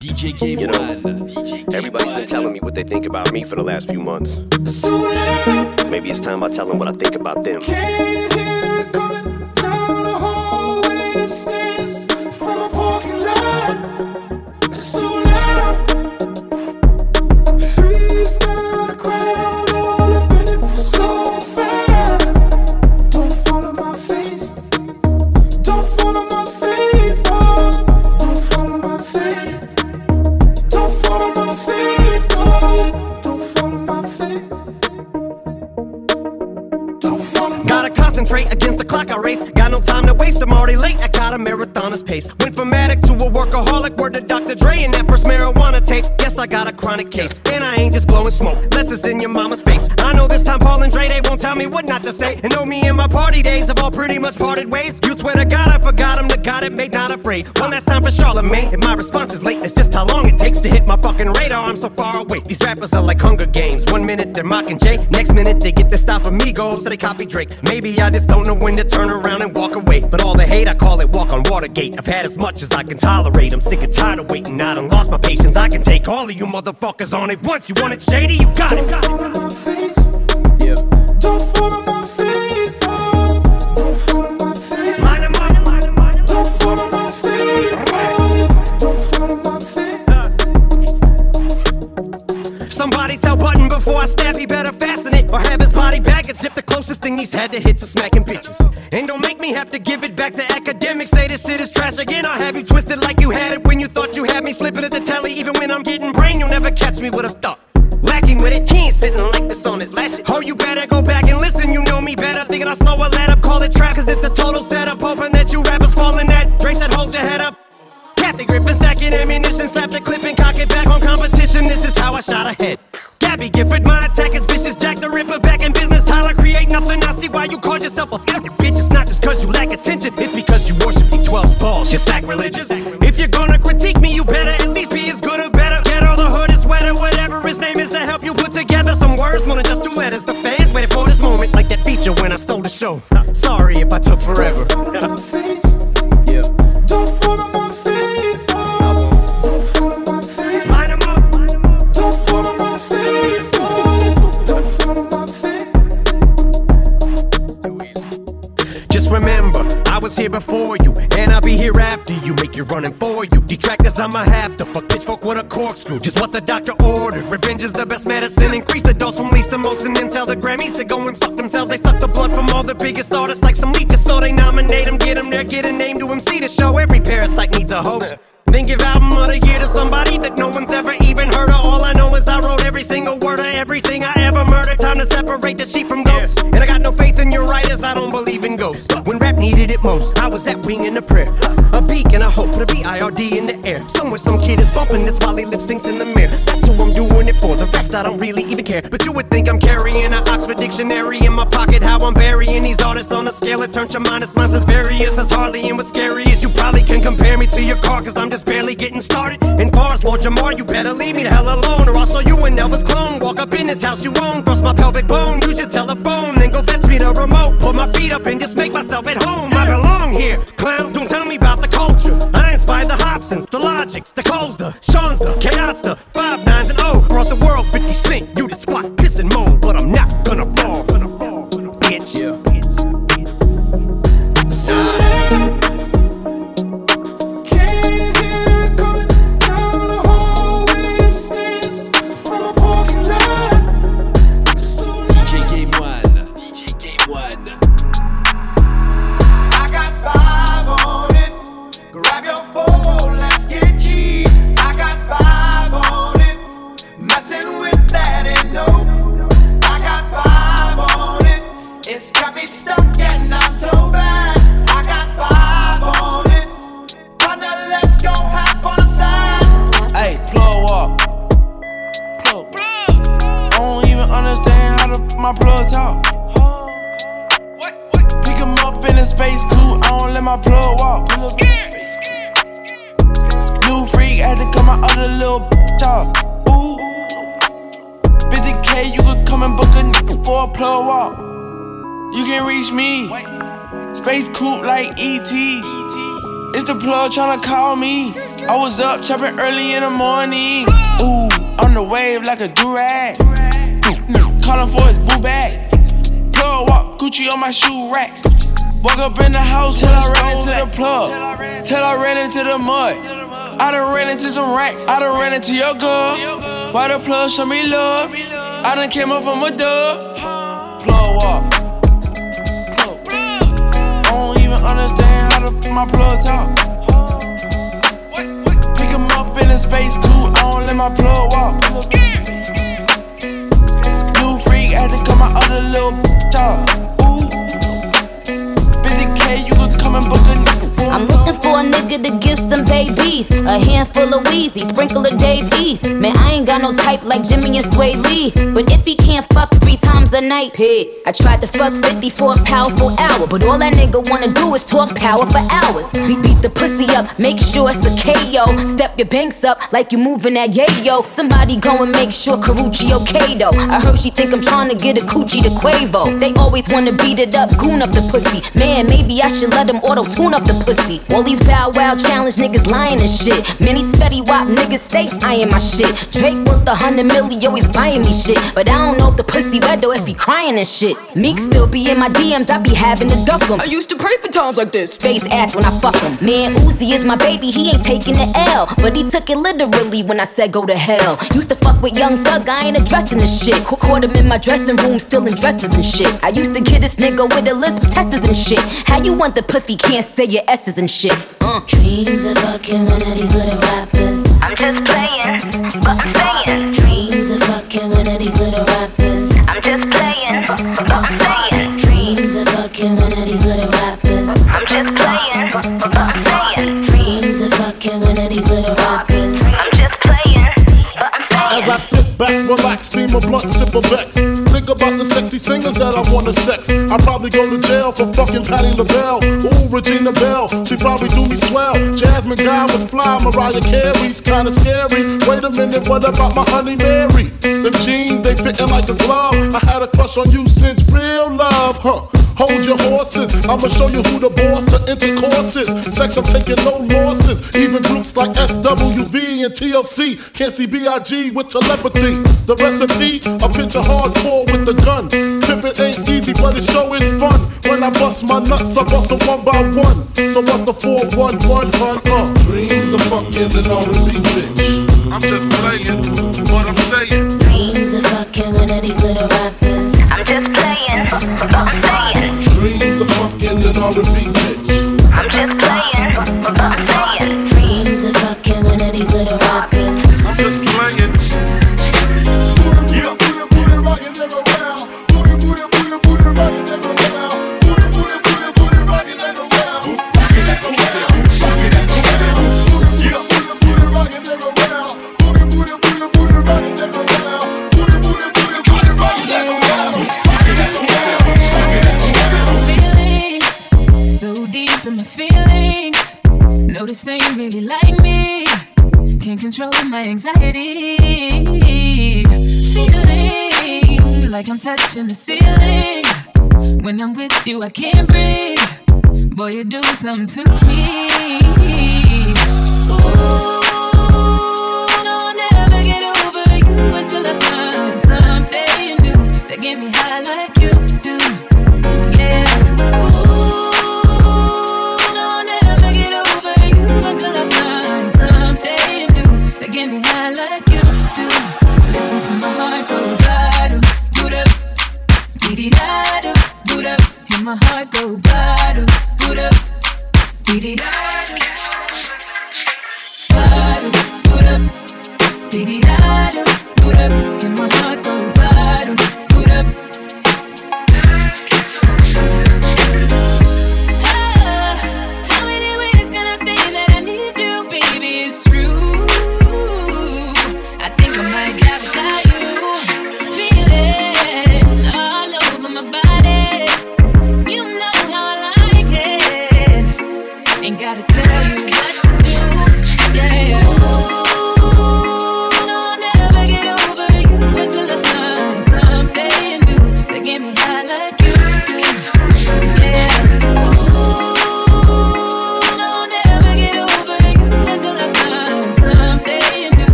DJ Game You know, One. Everybody's been telling me what they think about me for the last few months. Maybe it's time I tell them what I think about them. Case. And I ain't just blowing smoke, less it's in your mama's face. I know this time Paul and Dre, they won't tell me what not to say. And know days have all pretty much parted ways. You swear to God, I forgot him, the God it made, not afraid. One last time for Charlamagne. If my response is late, it's just how long it takes to hit my fucking radar. I'm so far away. These rappers are like Hunger Games. One minute they're mocking Jay, next minute they get the style from Migos, so they copy Drake. Maybe I just don't know when to turn around and walk away. But all the hate, I call it walk on Watergate. I've had as much as I can tolerate. I'm sick and tired of waiting. I done lost my patience. I can take all of you motherfuckers on it once. You want it shady? You got it. Had to hit some smacking bitches. And don't make me have to give it back to academics. Say this shit is trash again. I'll have you twisted like for you. Detractors, I'ma have to fuck Pitchfork with a corkscrew. Just what the doctor ordered. Revenge is the best medicine. Increase the dose from least to most, and then tell the Grammys to go and fuck themselves. They suck the blood from all the biggest artists I don't really even care. But you would think I'm carrying an Oxford dictionary in my pocket. How I'm burying these artists on a scale that turns your minus minus as various as Harley. And what's scary is you probably can compare me to your car, cause I'm just barely getting started. And far as Lord Jamar, you better leave me the hell alone, or I'll show you an Elvis clone. Walk up in this house you own, bust my pelvic bone, use your telephone, then go fetch me the remote. Put my feet up and just make myself at home. I belong here, clown. Don't tell me about the culture. I inspire the Hopsins, the Logics, the Coles, the Sean's, the Chaos, the just chopping early in the morning. Ooh, on the wave like a durag. Calling for his boo bag. Plug walk, Gucci on my shoe rack. Woke up in the house till I ran into the plug. Till I ran into the mud. I done ran into some racks. I done ran into your girl. Why the plug show me love? I done came up from a dub. Plug walk. I don't even understand how the my plug talk. In a space coupe. I don't let my plug walk. New freak had to cut my other little job. Ooh. 50k, you could come and book a I'm looking for a nigga to give some babies. A handful of Weezy, sprinkle of Dave East. Man, I ain't got no type like Jimmy and Swae Lee. But if he can't fuck three times a night, piss. I tried to fuck 50 for a powerful hour. But all that nigga wanna do is talk power for hours. We beat the pussy up, make sure it's a KO. Step your banks up like you moving that yayo. Somebody go and make sure Karrueche okay though. I heard she think I'm trying to get a coochie to Quavo. They always wanna beat it up, goon up the pussy. Man, maybe I should let them auto tune up the pussy. All these bow wow challenge niggas lying and shit. Many spetty wop niggas stay eyeing my shit. Drake worth a hundred million, always buying me shit. But I don't know if the pussy wet or if he crying and shit. Meek still be in my DMs, I be having to duck him. I used to pray for times like this. Face ass when I fuck him. Man, Uzi is my baby, he ain't taking the L. But he took it literally when I said go to hell. Used to fuck with Young Thug, I ain't addressing this shit. Ca- Caught him in my dressing room, still in dresses and shit. I used to get this nigga with a list of testers and shit. How you want the pussy can't say your S's and shit? Uh. Dreams of fucking one of these little rappers. I'm just playing, but I'm saying. Dreams of fucking one of these little rappers. I'm just playing, but I'm saying. Dreams of fucking one of these little rappers. I'm just playing, but I'm saying. Dreams of fucking one of these little rappers. I'm just playing, but I'm saying. As I sit back, relax, steam a blunt, sip a Bex. Think about the sexy singers that I wanna sex. I'd probably go to jail for fucking Patti LaBelle. Ooh, Regina Belle, she probably do me swell. Jasmine Guy was fly, Mariah Carey's kinda scary. Wait a minute, what about my honey Mary? Them jeans, they fitting like a glove. I had a crush on you since real love, huh? Hold your horses, I'ma show you who the boss of intercourse is. Sex, I'm taking no losses. Even groups like SWV and TLC can't see BIG with telepathy. The recipe, a picture hardcore with the gun. Pimpin' ain't easy, but it sure is fun. When I bust my nuts, I bust them one by one. So what's the 411 hun? Uh, dreams of fucking and all the beat, bitch. I'm just playing what I'm saying. Dreams of fucking one of these little rappers. All the beat, touching the ceiling. When I'm with you, I can't breathe. Boy, you do something to me.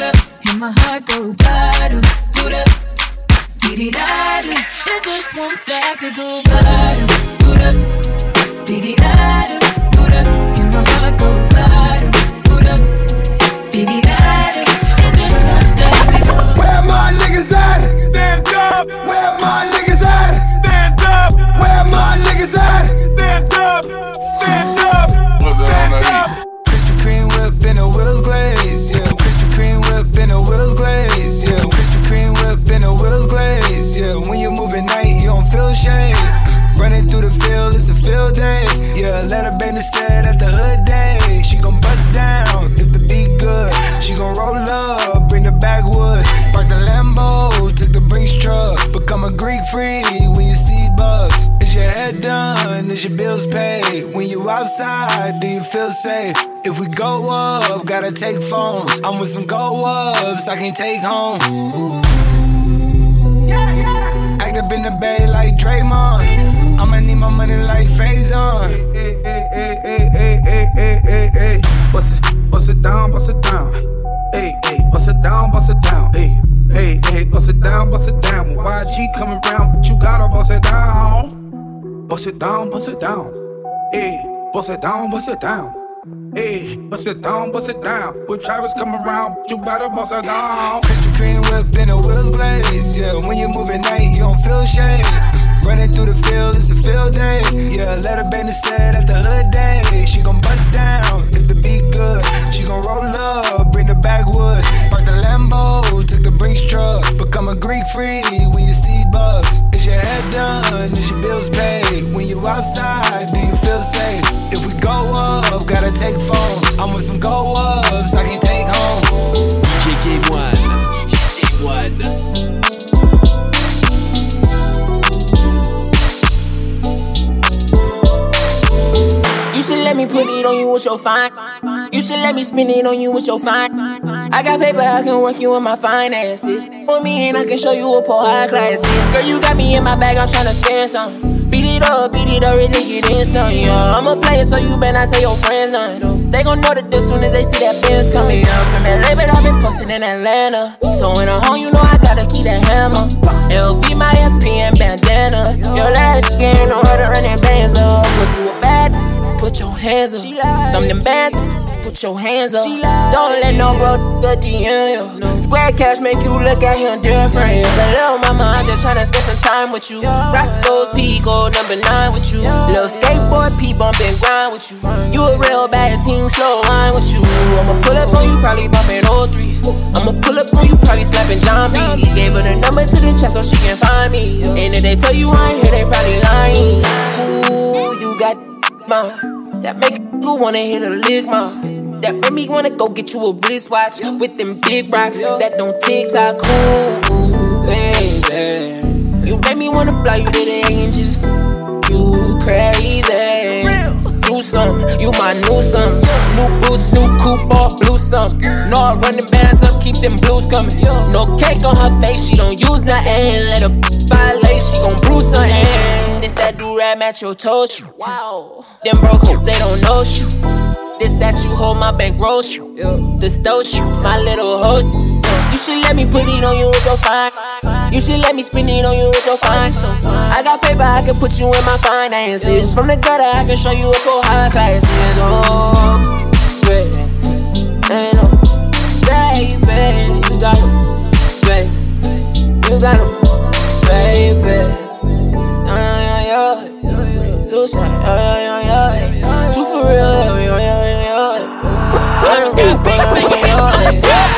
boot up, and my heart go bottom, boot up, diddy da da. It just won't stop, it go bottom, boot up, diddy da da, boot up, and my heart go bottom, boot up, diddy da da. It just won't stop, it go. Where my niggas at? Stand up. Where my niggas at? Stand up. Where my niggas at? Stand up. Stand up. Stand up. Krispy Kreme whip and the wheels glaze, yeah. The wheels glaze, yeah. Krispy Kreme whip and the wheels glaze, yeah. When you move at night, you don't feel shame. Running through the field, it's a field day, yeah. Let her the set at the hood day. She gon' bust down if the beat good. She gon' roll up, bring the backwood. Park the Lambo, took the Brinks truck. Become a Greek freak when you see bugs that done? Is your bills paid? When you outside, do you feel safe? If we go up, gotta take phones. I'm with some go ups, I can take home. Yeah, yeah. Act up in the bay like Draymond. I'ma need my money like Phase on. Hey, hey, hey, bust it, bust it down, bust it down. Hey, hey, bust it down, bust it down. Hey, hey, hey, bust it down, bust it down. When YG coming round, but you gotta bust it down. Bust it down, bust it down. Hey, bust it down, bust it down. Hey, bust it down, bust it down. When Travis coming around, you better bust it down. Krispy Kreme whip and the wheels glaze. Yeah, when you move at night, you don't feel shame. Running through the field, it's a field day. Yeah, let her the set at the hood day. She gon' bust down if the beat good. She gon' roll up, bring the backwood. Took the Brinks truck. Become a Greek freak when you see bugs. Is your head done? Is your bills paid? When you outside, do you feel safe? If we go up, gotta take phones. I'm with some go ups, I can take home. DJ K1. DJ K1. Should let me put it on you with your fine. You should let me spin it on you with your fine. I got paper, I can work you with my finances. For me, and I can show you a poor high classes. Girl, you got me in my bag, I'm tryna spend some. Beat it up, beat it up, really get in some. Yeah, I'm a player, so you better not tell your friends none. They gon' know that as soon as they see that Benz coming up from LA, but I've been posting in Atlanta. So when I'm home, you know I gotta keep that hammer. LV, my FP, and bandana. Your last game, know how hands up. Thumb them bands, put your hands up. Don't let no bro nigga DM you. Square cash make you look at him different. But little mama, I'm just tryna spend some time with you. Roscoe's Pico, number nine with you. Little skateboard, P bump and grind with you. You a real bad team, slow wine with you. I'ma pull up on you, probably bumping 03. I'ma pull up on you, probably slapping Jon B. Gave her the number to the chat so she can find me. And if they tell you I ain't here, they probably lying. Fool, you got mouth that make you wanna hit a lick mouth. That make me wanna go get you a wristwatch with them big rocks that don't tick tock. Cool, baby. You make me wanna fly you to the angels. You crazy. Do something, you my new something. New boots, new coupe, all blue something. No, I run the bands up, keep them blues coming. No cake on her face, she don't use nothing. Let her violate, she gon' bruise something. This that do rag match your toes. Wow. Them broke they don't know you. This that you hold my bankroll. This doge, my little hoe. You should let me put it on you with your fine. You should let me spin it on you with your fine. I got paper, I can put you in my finances. From the gutter, I can show you a cool high classes. Oh, baby, ain't no, baby, you got it, baby, you got it, baby. Yeah, yeah, yeah. Loose, yeah, yeah, yeah, yeah. Two for real, yeah, yeah, yeah, yeah. That's the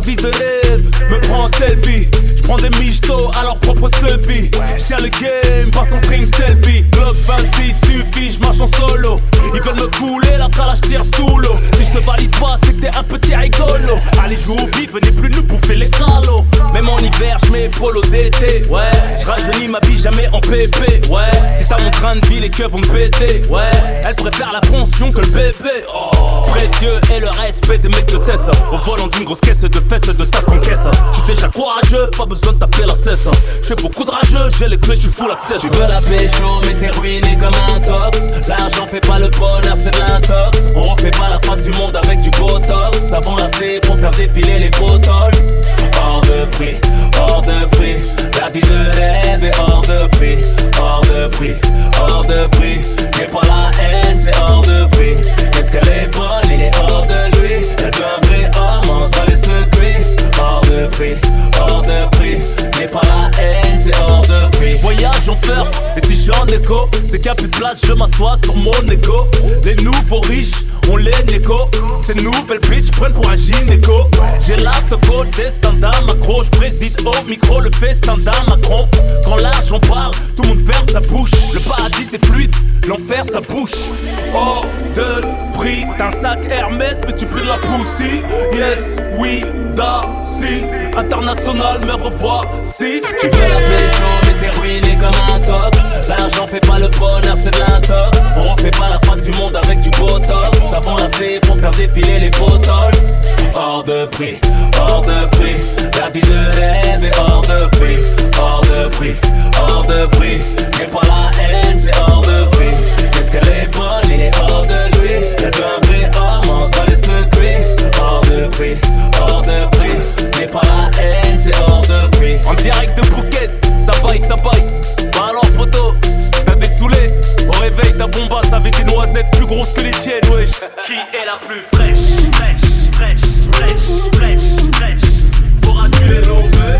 La vie de lève me prend en selfie. Je prends des michtos à leur propre selfie. J'ai le game, passe en string selfie. Glock 26 suffit, je marche en solo. Ils veulent me couler, la calage tire sous l'eau. Si je te valide pas, c'est que t'es un petit rigolo. Allez, jouer au bif, venez plus nous bouffer les calots. Même en hiver, je mes polos d'été. Ouais, je rajeunis ma bille jamais en PP. Ouais, c'est ça mon train de vie, les keufs vont me péter. Ouais, elle préfère la pension que le bébé. Oh, précieux et le respect des mecs de Tessa. Au volant d'une grosse caisse de fesses de tasse en caisse. J'suis déjà courageux, pas besoin de taper la cesse. J'fais beaucoup de rageux, j'ai les clés, j'suis full access. Tu veux la pécho, mais t'es comme un tox. L'argent fait pas le bonheur, c'est de l'intox. On refait pas la face du monde avec du botox. Savon lacé pour faire défiler les potols. Hors de prix, hors de prix. La vie de rêve est hors de prix, hors de prix, hors de prix. J'ai pas la haine, c'est hors de prix. Est-ce qu'elle est bonne, il est hors de lui? Elle veut un vrai homme entre les secrets. Hors de prix, hors de prix. J'ai pas la haine, c'est hors de prix. Voyage en first, et si je suis en écho, c'est a plus de place, je m'assois sur mon écho. Les nouveaux riches, on les négo. Ces nouvelles bitches prennent pour un gynéco. J'ai la toco des standards macro. Je préside au micro le fait standard Macron. Quand l'argent parle, tout le monde ferme sa bouche. Le paradis c'est fluide, l'enfer ça bouche. Hors de prix, t'as un sac Hermès, mais tu peux la poussie. Yes, oui, da, si. International, me revoici. Tu veux défiler les potols. Hors de prix, hors de prix. La vie de rêve est hors de prix, hors de prix, hors de prix. J'ai pas la haine, plus grosses que les tiennes, wesh. Qui est la plus fraîche, fraîche, fraîche, fraîche, fraîche, fraîche Pour l'over, l'over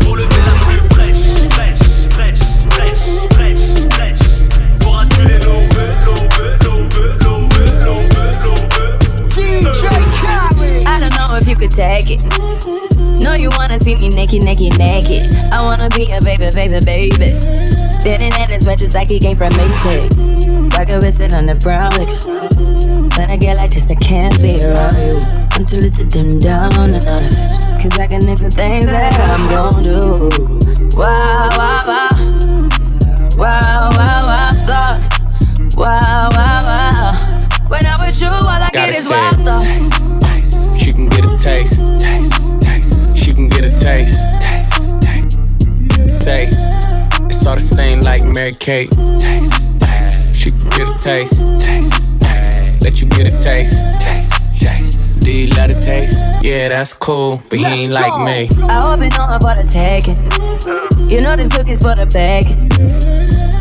Pour lever la plus fraîche, fraîche, fraîche, fraîche, fraîche, fraîche Pour attirer l'over, l'over, l'over, l'over, l'over, l'over I don't know if you could take it. No, you wanna see me naked, naked, naked. I wanna be a baby, baby, baby. Spinning in as much as I could gain from Maytag. Rocket with it on the brown liquor. When I get like this, I can't be around you. I'm too little to dim down notch. Cause I can into things that I'm gon' do. Wow, wow, wow. Wow, wow, wow, thoughts. Wow, wow, wow. When I'm with you, all I Gotta get is say wild thoughts. She can get a taste. Taste, taste. She can get a. Taste, all the same like Mary Kate. Taste, taste. She can get a taste. Taste, taste. Let you get a taste. Taste, taste. Do you love the taste? Yeah, that's cool, but he ain't like me. I hope you know I'm for the taking. You know this cookie's for the bag.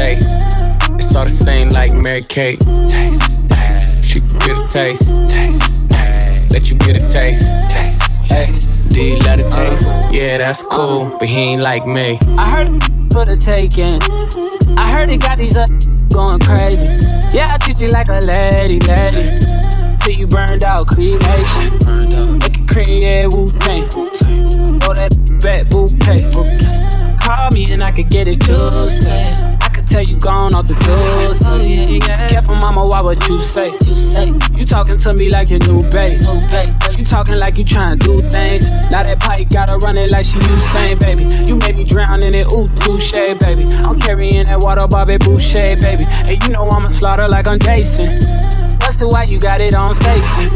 It's all the same like Mary Kate. Taste, taste. She can get a taste. Taste, taste. Let you get a taste. Taste, taste. You love the taste? Yeah, that's cool, but he ain't like me. I heard it for the taking. I heard it got these up going crazy. Yeah, I treat you like a lady, lady. Till you burned out, cremation. Make it create Wu Tang. Oh, that back bouquet. Call me and I could get it Tuesday. Tell you gone off the doors. Oh, Careful, mama, why what you say? You talking to me like your new babe. You talking like you trying to do things. Now that pipe gotta run it like she Usain, baby. You made me drown in it, ooh, touche, baby. I'm carrying that water, Bobby Boucher, baby. And you know I'ma slaughter like I'm Jason. Busted why you got it on safety.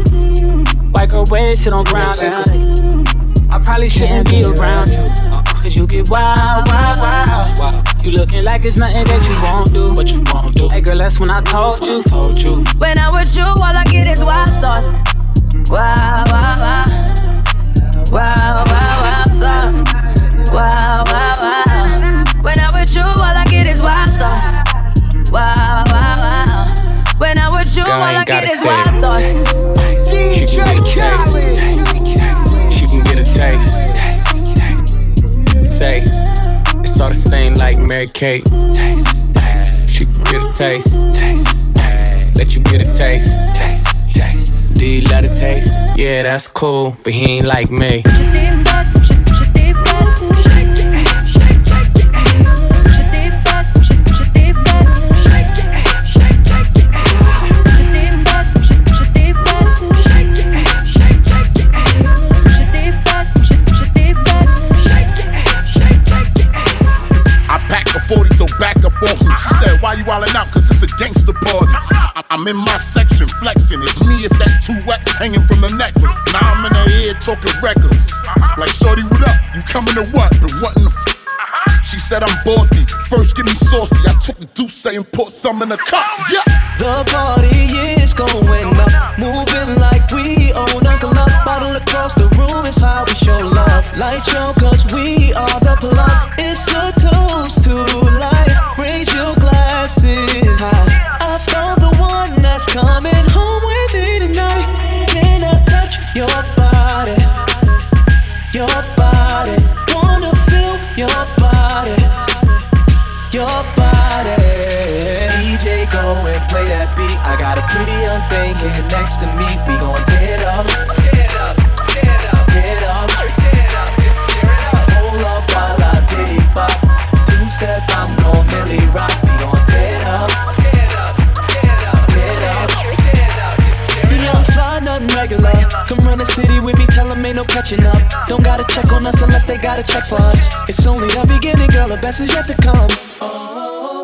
White girl wear shit on ground liquor. Uh, I probably shouldn't be around you. Uh, Cause you get wild, wild, wild. You looking like it's nothing that you won't do. What you won't do. Hey girl, that's when I told you. Told you. When I'm with you, all I get is wild thoughts. Wow, wow, wow. Wow, wow, wild thoughts. Wow, wow, wow. When I'm with you, all I get is wild thoughts. Wow, wow, wow. When I'm with you, all I get is wild thoughts. She can get a taste. She can get a taste. Say all the same like Mary Kate. Taste, taste. She can get a taste. Taste, taste. Let you get a taste. Taste, taste. Do you love the taste? Yeah, that's cool, but he ain't like me. Wildin' out? Cause it's a gangster party. I'm in my section flexing. It's me if that two wax hanging from the necklace. Now I'm in the ear talking records. Like, Shorty, what up? You coming to what? What in the f- She said I'm bossy. First, give me saucy. I took the deuce and put some in the cup. Yeah. The party is going up, moving like we own Uncle Luck. Bottle across the room is how we show love. Light show, cause we are the plug. It's a Your body. DJ, go and play that beat. I got a pretty young thing here next to me. We gon' tear it up. Tear it up. Tear it up. Tear it up. Tear it up. Tear it up. Hold up while I. Two step, I'm gon' Millie rock. The city with me, tell them ain't no catching up. Don't gotta check on us unless they gotta check for us. It's only the beginning, girl, the best is yet to come.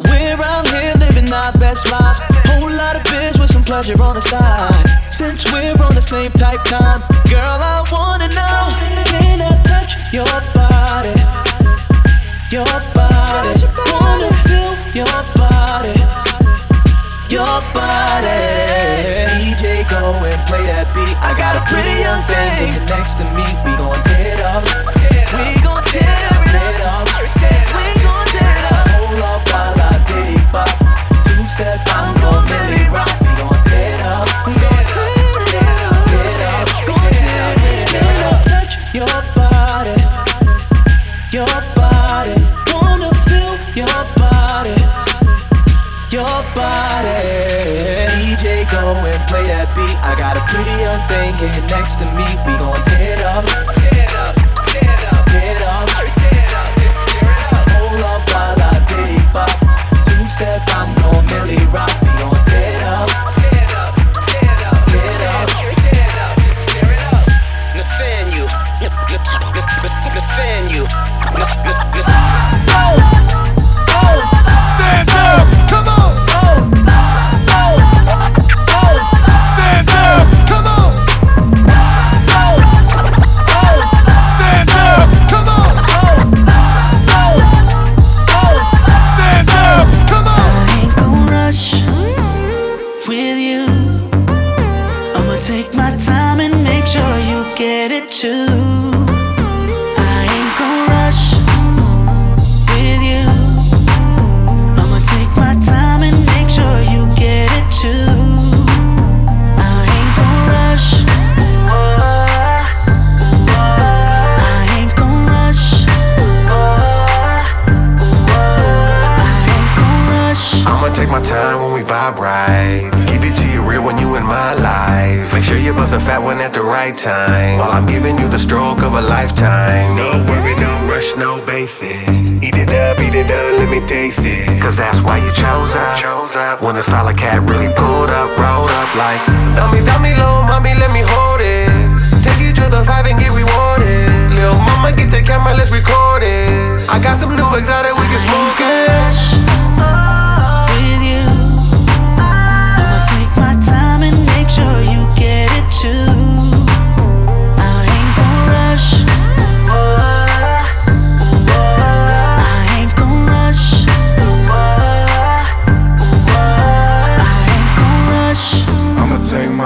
We're out here living our best lives. Whole lot of biz with some pleasure on the side. Since we're on the same type time, girl, I wanna know can I touch your body? Your body. Wanna feel your body. Your body. DJ, go and play that beat. I got a pretty young thing next to me. We gon' tear it up. We gon' tear it up. We gon' tear it up. Hold up while I diddy bop. Two step, I'm gon' Millie rock. We gon' tear it up. Tear up. Tear up. Gon' tear it up. Touch your body. Your body. Wanna feel your body. Body. DJ, go and play that beat. I got a pretty young thing here next to me. We gon' tear it up. Tear it up. Tear it up. Tear it up. Tear it up. Tear it up. Hold up while I diddy bop. I'ma take my time when we vibe right. Give it to you real when you in my life. Make sure you bust a fat one at the right time. While I'm giving you the stroke of a lifetime. No worry, no rush, no basic. Eat it up, eat it up, let me taste it. Cause that's why you chose up. Chose up. When a solid cat really pulled up, rolled up like. Dummy, dummy, little mommy, let me hold it. Take you to the five and get rewarded. Lil' mama, get the camera, let's record it. I got some new exotic, we can smoke it.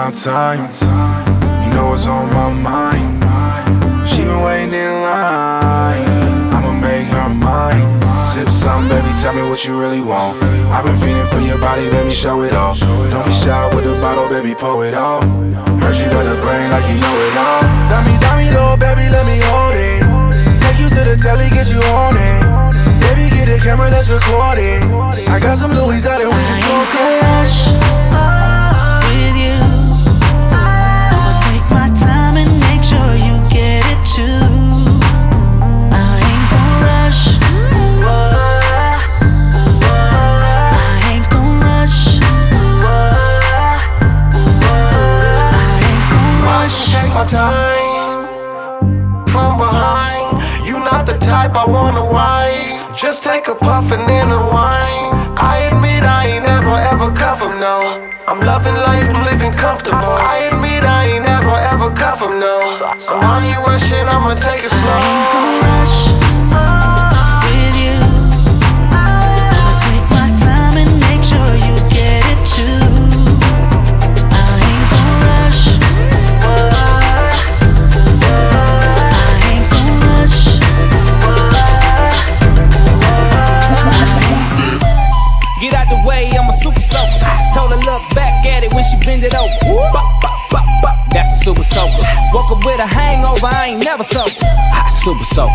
My time. You know what's on my mind. She been waiting in line. I'ma make her mine. Sip some, baby, tell me what you really want. I've been feeling for your body, baby, show it off. Don't be shy with the bottle, baby, pour it all. Heard you got the brain like you know it all. Dummy, dummy, little baby, let me hold it. Take you to the telly, get you on it. Baby, get a camera that's recording. I got some Louis out and we can smoke I wanna wife. Just take a puff and then a wine. I admit I ain't never ever cuff him, no. I'm loving life, I'm living comfortable. I admit I ain't ever cuff him, no. So why you rushing? I'ma take it slow. At it when she bend it over. Bop, bop, bop, bop. That's a super soaker. Woke up with a hangover, I ain't never sober. I super soaker.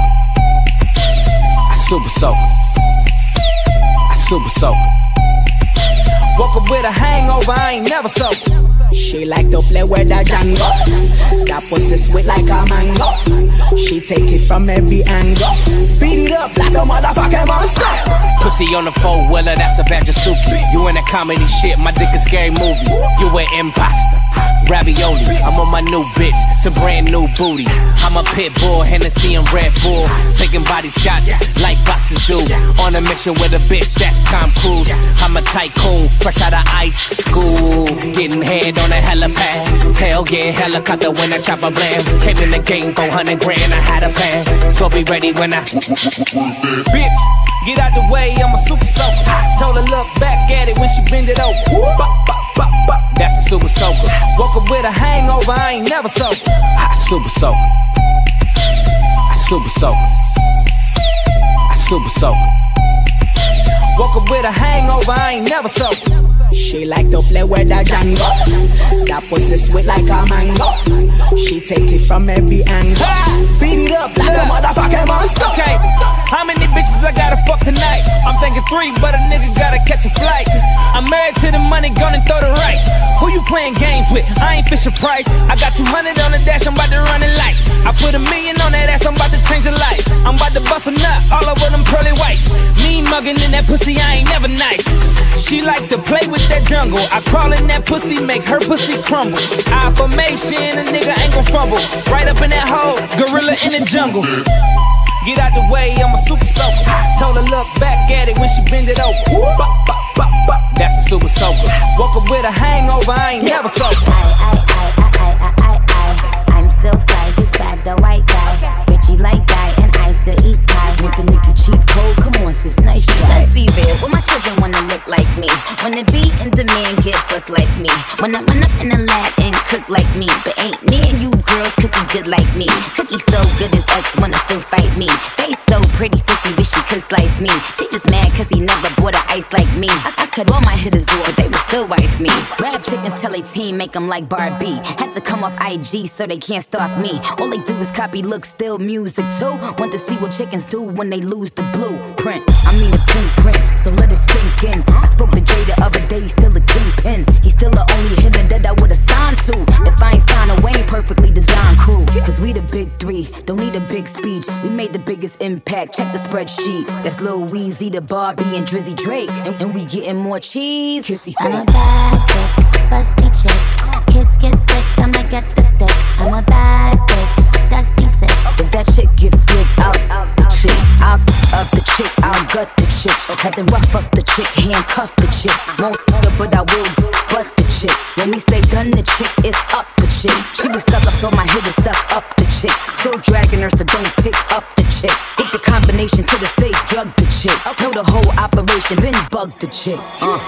I super soaker. I super soaker. Woke up with a hangover, I ain't never sober. She like to play with the Django. That pussy sweet like a mango. She take it from every angle. Beat it up like a motherfucking monster. Pussy on the four wheeler, that's a batch of soup. You in a comedy shit, my dick is scary movie. You an imposter. Ravioli, I'm on my new bitch, it's a brand new booty. I'm a pit bull, Hennessy and Red Bull. Taking body shots like boxes do. On a mission with a bitch, that's Tom Cruise. I'm a tycoon, fresh out of ice school. Getting head on a helipad. Hell yeah, helicopter when I chop a blam. Came in the game for 100 grand, I had a plan. So be ready when I. Bitch, get out the way, I'm a super soaker. Told her look back at it when she bend it over. Bop, bop, bop, bop. That's a super soaker. Woke up with a hangover, I ain't never sober. I super soaker. I super soaker. I super soaker. Woke up with a hangover, I ain't never sober. She like to play with the Django. That pussy sweet like a mango. She take it from every angle. Beat it up like a motherfucking monster. Okay, how many bitches I gotta fuck tonight? I'm thinking three, but a nigga gotta catch a flight. I'm married to the money, gonna throw the rice. Who you playing games with? I ain't Fisher Price. I got 200 on the dash, I'm about to run the lights. I put a million on that ass, I'm about to change your life. I'm about to bust a nut all over them pearly whites. Me mugging in that pussy, I ain't never nice. She like to play with that jungle. I crawl in that pussy, make her pussy crumble. Affirmation, a nigga ain't gon' fumble. Right up in that hole, gorilla in the jungle. Get out the way, I'm a super soaker. Told her look back at it when she bend it over. Bop, bop, bop. That's a super soaker. Woke up with a hangover, I ain't never sober. I I I I I I I I'm still fly, just bag the white eat Thai. With the nigga cheap code, come on sis, nice try. Let's be real, well my children wanna look like me. Wanna be in demand, get booked like me. Wanna run up in the lab and cook like me. But ain't me and you girls cooking good like me. Cookie so good his ex wanna still fight me. Face so pretty, sissy wish she could slice me. She just mad cause he never bought a ice like me. I, I cut all my hitters off, they would still wife me. Rap chickens tell a team, make them like Barbie. Had to come off IG so they can't stop me. All they do is copy, look, still music too. Want to see what chickens do when they lose the blueprint. I mean the blueprint, so let it sink in. I spoke to Jay the other day, he's still a kingpin. He's still the only hitter that I would've signed to. If I ain't signed a Wayne perfectly designed crew. Cause we the big three, don't need a big speech. We made the biggest impact, check the spreadsheet. That's Lil Weezy, the Barbie, and Drizzy Drake. And, and we getting more cheese. Kissy I'm a bad bitch, busty chick. Kids get sick, I'ma get the stick. I'm a bad bitch, dusty that chick gets slick out, the chick, out of the chick, I'll gut the chick. Had to rough up the chick, handcuff the chick. Won't her, but I will butt the chick. When we say done the chick, it's up the chick. She was stuck up, so my hit is stuck up the chick. Still dragging her, so don't pick up the chick. Think the combination to the safe, drug the chick. Know the whole operation, been bugged the chick. Uh.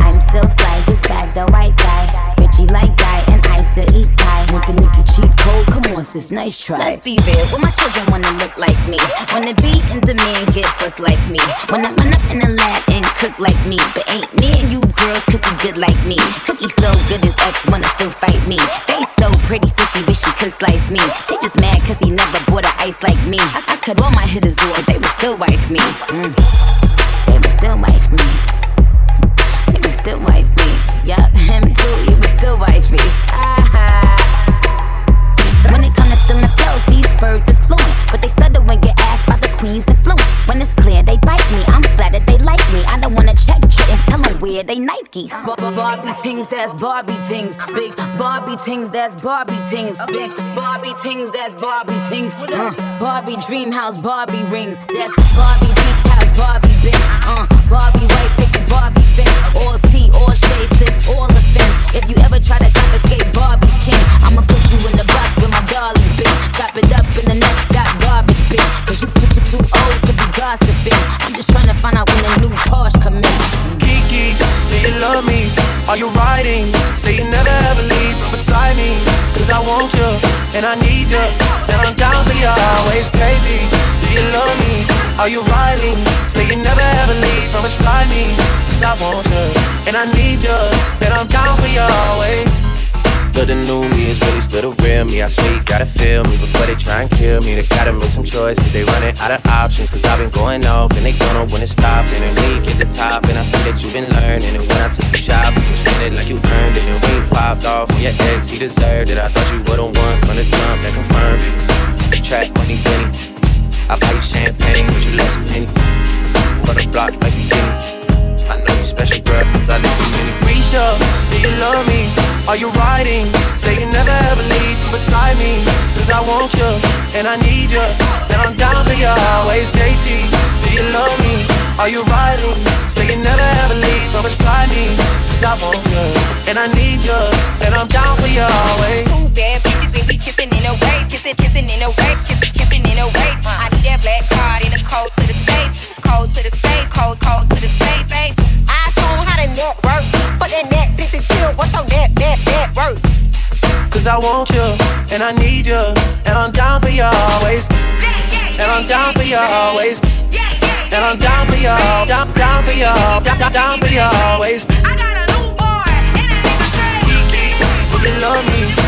I'm still fly, just bag the white guy. Richie like guy, and Still eat Thai. Want the nigga cheap code? Come on, sis, nice try. Let's be real. Well, my children wanna look like me. Wanna be in demand, get booked like me. Wanna run up in the lab and cook like me. But ain't me and you girls cooking good like me. Cookie so good his ex wanna still fight me. Face so pretty, sissy, wish she could slice me. She just mad cause he never bought a ice like me. I, I cut all my hitters off, they would still wife me. Mm. They would still wife me. They would still wife me. Yup, Barbie tings, that's Barbie tings. Big Barbie tings, that's Barbie tings. Big Barbie tings, that's Barbie tings. Uh, Barbie dream house, Barbie rings. That's Barbie beach house, Barbie bitch. Uh, Barbie white picket, Barbie fence. All all the. If you ever try to confiscate Barbie's king, I'ma put you in the box with my darlings. Chop it up in the next stop, garbage. Cause you too, too, too old to be gossiping. I'm just trying find out when the new Porsche come in. Kiki, you love me? Are you riding? Say you never ever leave from beside me. Cause I want you, and I need you, and I'm down for you always, baby. Do you love me? Are you riding? Say you never ever leave from beside me. Cause I want you, and I need you, and I'm down for you always. But the new me is really still the real me. I swear you gotta feel me before they try and kill me. They gotta make some choices. They running out of options. Cause I've been going off and they don't know when to stop. And you get the top, and I see that you've been learning. And when I took you shopping, you spend it like you earned it. And you popped off on your ex, he deserved it. I thought you were the one from the jump that confirmed it. Track money, Benny. I buy you champagne, but you less a penny. For the block like you did I know you special, girl, cause I know too many. Risha, do you love me? Are you riding? Say you never ever leave from beside me. Cause I want you, and I need you, and I'm down for you always. JT, do you love me? Are you riding? Say you never ever leave from beside me. Cause I want you, and I need you, and I'm down for you always. Two bad bitches and we kissing in a way, kissing, kissing in a way, kissing, kissing in a way. I need that black card in the code to the state, code to the state, code, code to the state, babe. I told how the network, but that net bitch chill. What's your net, net, net worth? Cause I want you, and I need you, and I'm down for you always. And I'm down for you always. And I'm down for you, down, down for you, down, down, down for you always. I got a new boy, Kiki, do you love me?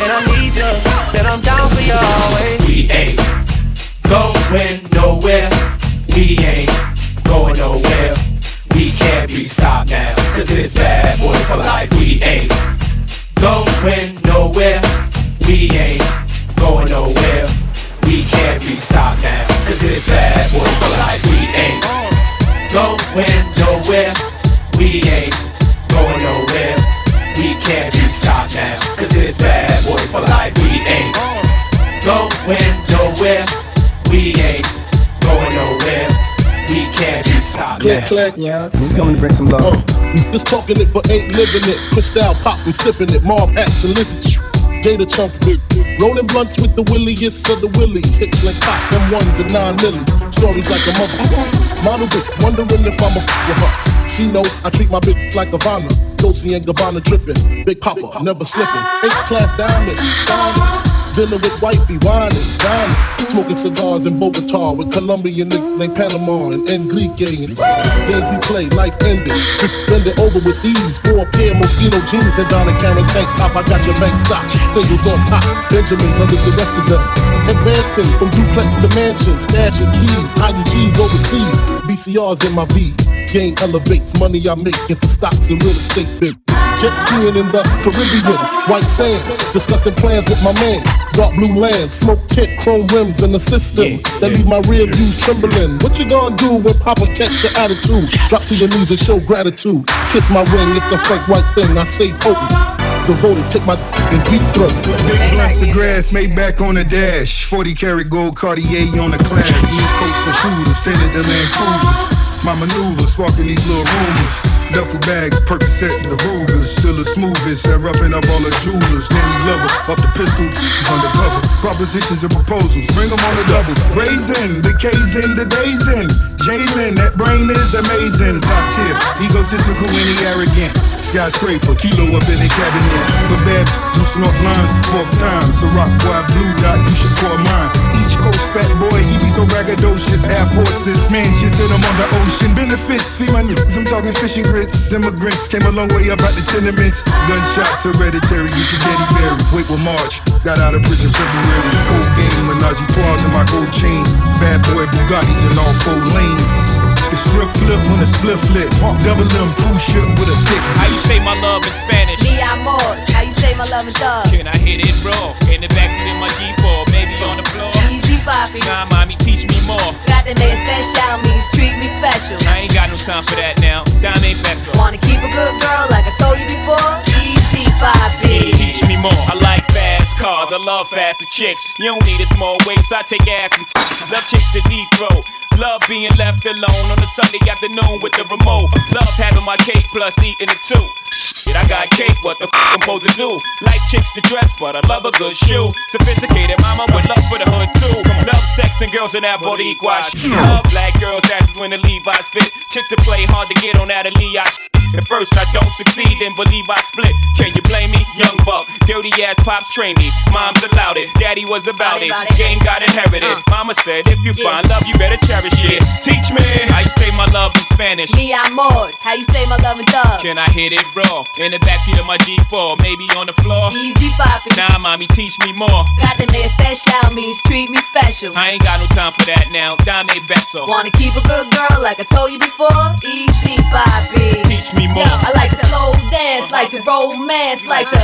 stopped Click, now. click. Just coming to bring some love. Uh, just talking it, but ain't living it. Cristal pop and sipping it. Mob hats and lizards. Gator chunks big. Rolling blunts with the williest of the willy. Hits like pop, them ones and nine milli. Stories like a mother. Model bitch, wondering if I'm a f with her. She know I treat my bitch like a Ivana. Dolce and Gabbana dripping. Big Papa, never slipping. H class diamond, Villa with wifey, whining, dining. Smoking cigars in Bogota with Colombian niggas named Panama and Enrique. And games we play, life ended. Bend it over with these four pair Moschino jeans and Donna Karan tank top. I got your bank stock. Singles on top, Benjamins under the rest of them. Advancing from duplex to mansion, stashing keys, cheese overseas. VCRs in my V's. Game elevates money I make into stocks and real estate. Big. Jet skiing in the Caribbean, white sand, discussing plans with my man. Dark blue land, smoke tint, chrome rims in the system that leave my rear views trembling. What you gonna do when Papa catch your attitude? Drop to your knees and show gratitude. Kiss my ring, it's a frank white thing. I stay potent. Devoted, take my and deep throat. Big blunts of grass made back on the dash. 40 karat gold Cartier on the class. New coats for shooters, Senator Land Cruisers. My maneuvers, sparking these little rumors. Duffel bags, Percocets, the Rugers. Still the smoothest at roughing up all the jewelers. Nanny lover, up the pistol, he's undercover. Propositions and proposals, bring them on the double. Brazen, the K's in, the days in. Jalen, that brain is amazing. Top tier, egotistical and he arrogant. Skyscraper, kilo up in the cabinet. For bad, do snort lines fourth time. So rock blue dot, you should call mine. Each coast fat boy, he be so braggadocious. Air Forces, mansions in them on the ocean. Benefits, feed my niggas, I'm talking fishing grits. Immigrants came a long way up out the tenements. Gunshots hereditary, get your daddy buried. Wait with March, got out of prison February. Cold game, Menage a trois in my gold chains. Bad boy Bugattis in all four lanes. The strip flip when the split flip. Double M cruise ship with a thick. How you say my love in Spanish? Mi amor, how you say my love in dub? Can I hit it raw? In the backseat of my G4, maybe on the floor. Papi. Nah, mommy, teach me more. Grande me especial means treat me special. I ain't got no time for that now. Dame peso. Wanna keep a good girl like I told you before? Easy papi. Teach me more. I like fast cars. I love faster chicks. You don't need a small waist. I take ass and t- love chicks to deep throat. Love being left alone on a Sunday afternoon with the remote. Love having my cake plus eating it too. Shit, I got cake, what the f I'm supposed to do? Like chicks to dress, but I love a good shoe. Sophisticated mama with love for the hood too. Love sex and girls in that Boricua shit. Love black girls' asses when the Levi's fit. Chicks to play hard to get on that Leah shit. At first I don't succeed, then believe I split. Can you blame me? Young buck, dirty ass pops train me. Mom's allowed it, daddy was about it. Game got inherited. Uh. Mama said if you find love, you better cherish it. Teach me how you say my love in Spanish. Mi amor, how you say my love in dub? Can I hit it raw? In the backseat of my G4, maybe on the floor. Easy papi. Nah, mommy, teach me more. Grande me especial means treat me special. I ain't got no time for that now. Dame beso. Wanna keep a good girl like I told you before? Easy papi. Teach me more. Yo, I like to slow dance, like to romance, like to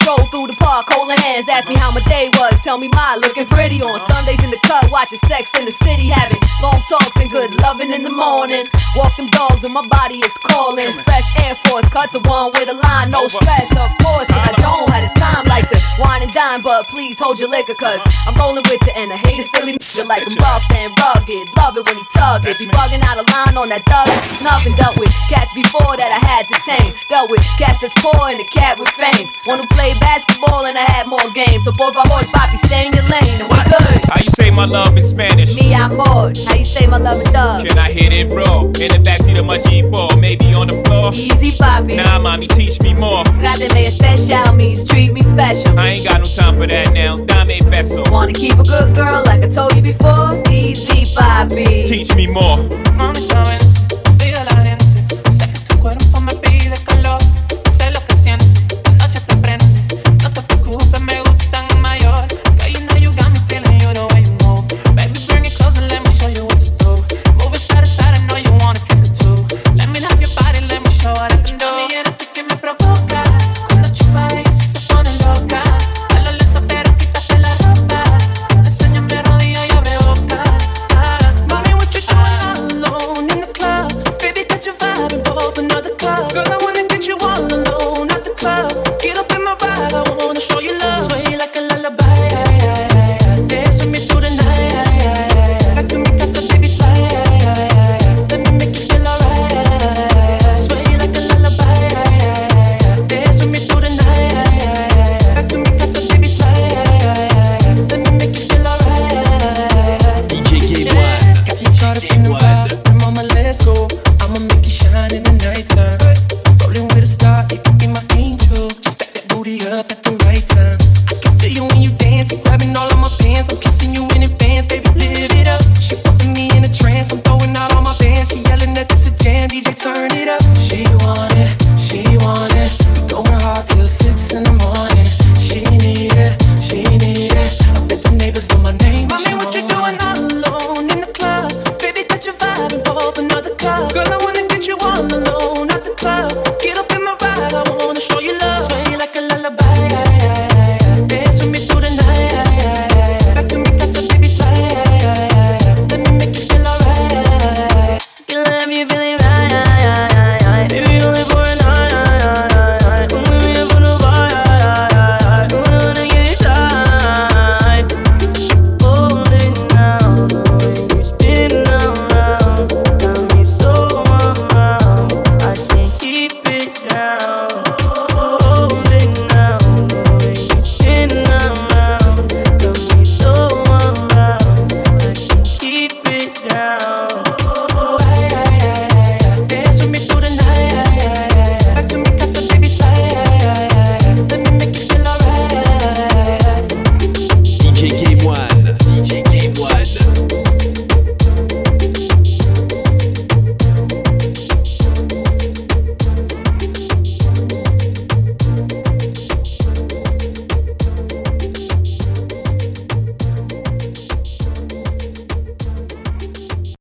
stroll through the park, holding hands. Ask me how my day was. Tell me my looking pretty on Sundays in the cut, watching Sex in the City, having long talks and good loving in the morning. Walking dogs and my body is calling. Fresh Air Force cuts a one with a line, no stress, of course, cause I don't have the time like to wine and dine, but please hold your liquor, cause I'm rolling with you and I hate a silly nigga like I'm rough and rugged. Love it when he tug it. Be bugging out a line on that dug. Snuffing dealt with cats before that I had to tame. Dealt with cats that's poor and a cat with fame. One who played basketball and I had more games. So por favor, papi, stay in your lane and we good. How you say my love in Spanish? Mi amor, how you say my love in dub? Can I hit it raw? In the backseat of my G4, maybe on the floor. Easy papi. Nah, mommy, teach me more. Grande me especial means treat me special. I ain't got no time for that now. Dame beso. Wanna keep a good girl like I told you before? Easy papi. Teach me more. Mommy throwing